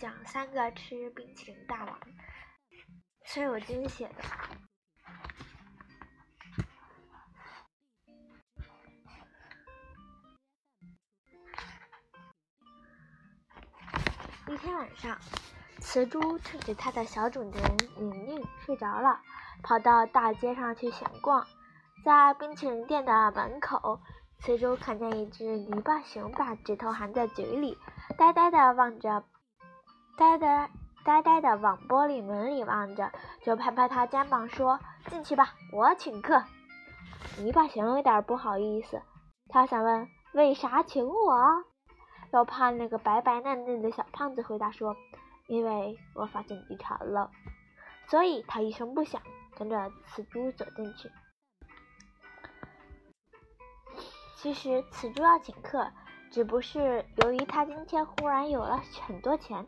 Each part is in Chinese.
讲三个吃冰淇淋大王，所以我自己写的。一天晚上，雌猪趁着它的小主人宁宁睡着了，跑到大街上去闲逛。在冰淇淋店的门口，雌猪看见一只泥巴熊把指头含在嘴里，呆呆地望着，呆呆呆呆地往玻璃门里望着，就拍拍他肩膀说：“进去吧，我请客。”泥巴熊有点不好意思，他想问：“为啥请我？”又怕那个白白嫩嫩的小胖子回答说：“因为我发现你馋了。”所以他一声不响，跟着雌猪走进去。其实雌猪要请客，只不是由于他今天忽然有了很多钱。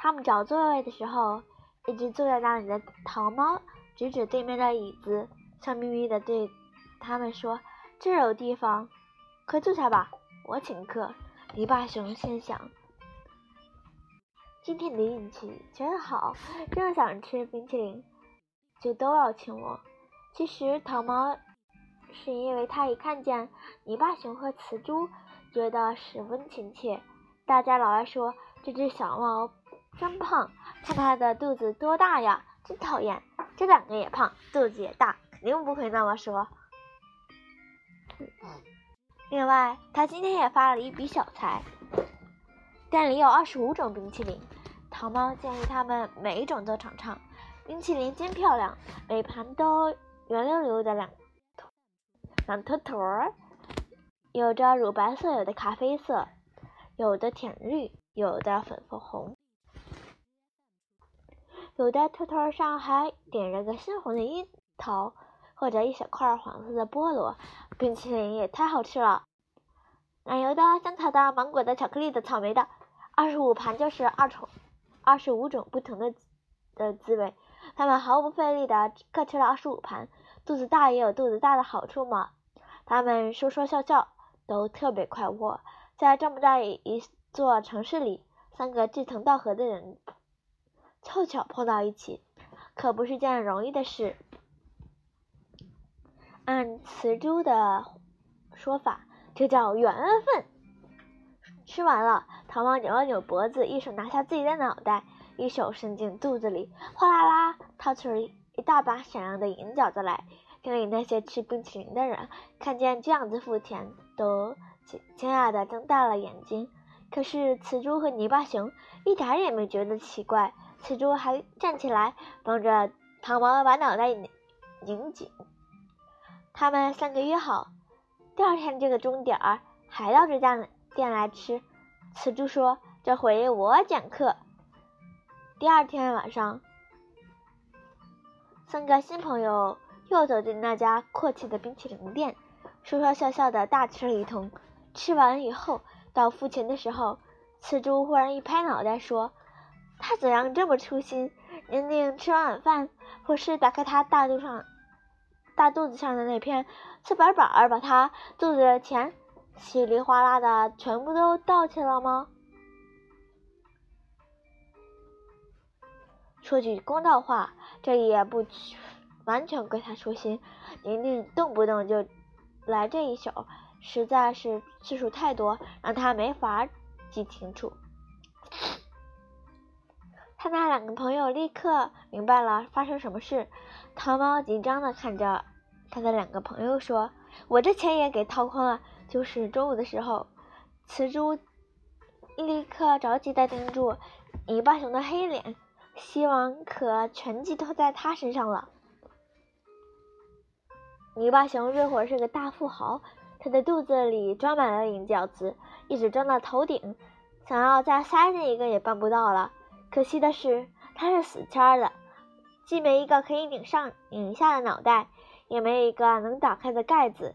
他们找座位的时候，一直坐在那里的糖猫指指对面的椅子，笑眯眯地对他们说：“这有地方，快坐下吧，我请客。”泥巴熊心想：“今天的运气真好，正想吃冰淇淋，就都要请我。”其实糖猫是因为他一看见泥巴熊和雌猪，觉得十分亲切。大家老爱说这只小猫真胖，看它的肚子多大呀，真讨厌！这两个也胖，肚子也大，肯定不会那么说。另外，他今天也发了一笔小财。店里有二十五种冰淇淋，糖猫建议他们每一种都尝尝。冰淇淋真漂亮，每盘都圆溜溜的两两坨坨儿，有着乳白色，有的咖啡色，有的甜绿，有的粉粉红，有的坨坨上还点着个鲜红的樱桃。或者一小块黄色的菠萝，冰淇淋也太好吃了。奶油的、香草的、芒果的、巧克力的、草莓的，二十五盘就是二种、二十五种不同的的滋味。他们毫不费力的各吃了二十五盘，肚子大也有肚子大的好处嘛。他们说说笑笑，都特别快活。在这么大一座城市里，三个志同道合的人凑巧碰到一起，可不是件容易的事。按雌猪的说法，这叫缘分。吃完了，糖猫扭了扭脖子，一手拿下自己的脑袋，一手伸进肚子里，哗啦啦掏出一大把闪亮的银饺子来。店里那些吃冰淇淋的人看见这样子付钱，都惊惊讶的睁大了眼睛。可是雌猪和泥巴熊一点也没觉得奇怪，雌猪还站起来帮着糖猫把脑袋拧紧。他们三个约好，第二天这个钟点儿还到这家店来吃。雌猪说：“这回我讲课。”第二天晚上，三个新朋友又走进那家阔气的冰淇淋店，说说笑笑的大吃了一通。吃完以后，到付钱的时候，雌猪忽然一拍脑袋说：“他怎样这么粗心？宁宁吃完晚饭，不是打开他大肚上。”大肚子上的那片瓷板板儿，把他肚子的钱稀里哗啦的全部都倒去了吗？说句公道话，这也不完全怪他粗心。宁宁动不动就来这一手，实在是次数太多，让他没法记清楚。他那两个朋友立刻明白了发生什么事。糖猫紧张的看着他的两个朋友说：“我这钱也给掏空了。”就是中午的时候，雌猪立刻着急的盯住泥巴熊的黑脸，希望可全寄托在他身上了。泥巴熊这会儿是个大富豪，他的肚子里装满了银饺子，一直装到头顶，想要再塞进一个也办不到了。可惜的是，他是死签的，既没一个可以拧上拧下的脑袋，也没有一个能打开的盖子。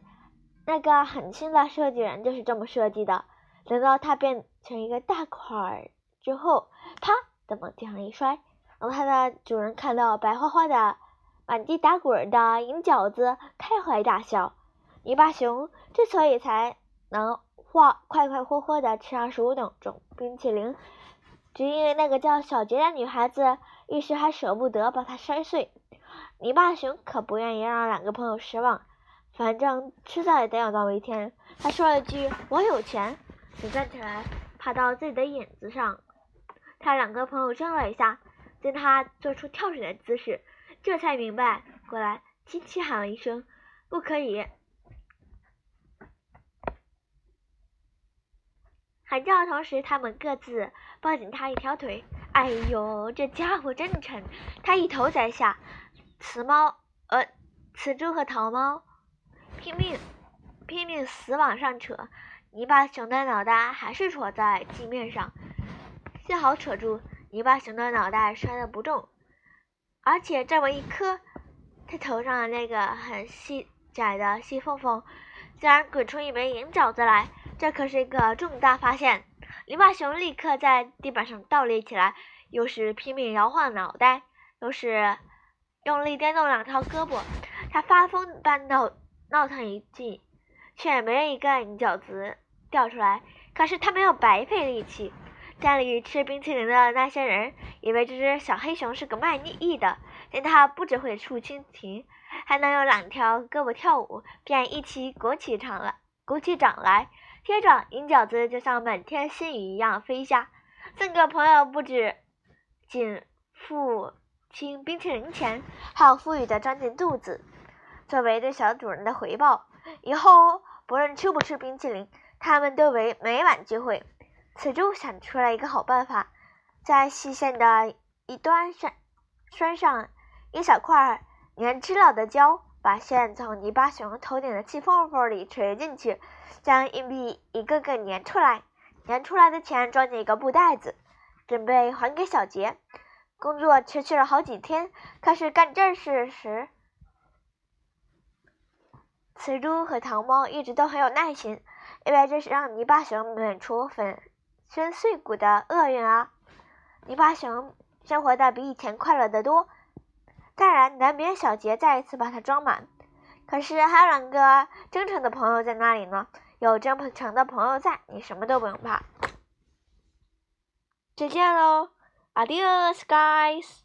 那个狠心的设计人就是这么设计的。等到它变成一个大块儿之后，啪的往地上一摔，然后它的主人看到白花花的、满地打滚的银饺子，开怀大笑。泥巴熊之所以才能化快快活活的吃上十五种冰淇淋。只因为那个叫小杰的女孩子一时还舍不得把它摔碎。泥巴熊可不愿意让两个朋友失望，反正迟早也得有那么一天。他说了句：“我有钱。”就站起来，爬到自己的影子上。他两个朋友怔了一下，见他做出跳水的姿势，这才明白过来，轻轻喊了一声：“不可以！”喊叫的同时，他们各自抱紧他一条腿。哎呦，这家伙真沉！他一头栽下。雌猫，呃，雌猪和桃猫拼命拼命死往上扯，泥巴熊的脑袋还是戳在地面上。幸好扯住，泥巴熊的脑袋摔得不重，而且这么一磕，他头上的那个很细窄的细缝缝，竟然滚出一枚银饺子来。这可是一个重大发现！泥巴熊立刻在地板上倒立起来，又是拼命摇晃脑袋，又是用力颠动两条胳膊。他发疯般闹闹腾一记，却没有一个饺子掉出来。可是他没有白费力气。家里吃冰淇淋的那些人以为这只小黑熊是个卖艺的，见它不只会竖蜻蜓，还能有两条胳膊跳舞，便一起鼓起掌来，鼓起掌来。接着，银饺子就像满天星雨一样飞下。四个朋友不止仅付清冰淇淋钱，还要富裕的装进肚子，作为对小主人的回报。以后不论吃不吃冰淇淋，他们都为每晚聚会。此猪想出来一个好办法，在细线的一端上拴上一小块粘知了的胶。把线从泥巴熊头顶的气缝缝里垂进去，将硬币一个个粘出来，粘出来的钱装进一个布袋子，准备还给小杰。工作持续了好几天，可是干正事时，雌猪和糖猫一直都很有耐心，因为这是让泥巴熊免除粉身碎骨的厄运啊！泥巴熊生活的比以前快乐得多。当然，难免小杰再一次把它装满。可是还有两个真诚的朋友在那里呢。有真诚的朋友在，你什么都不用怕。再见喽，Adios, guys。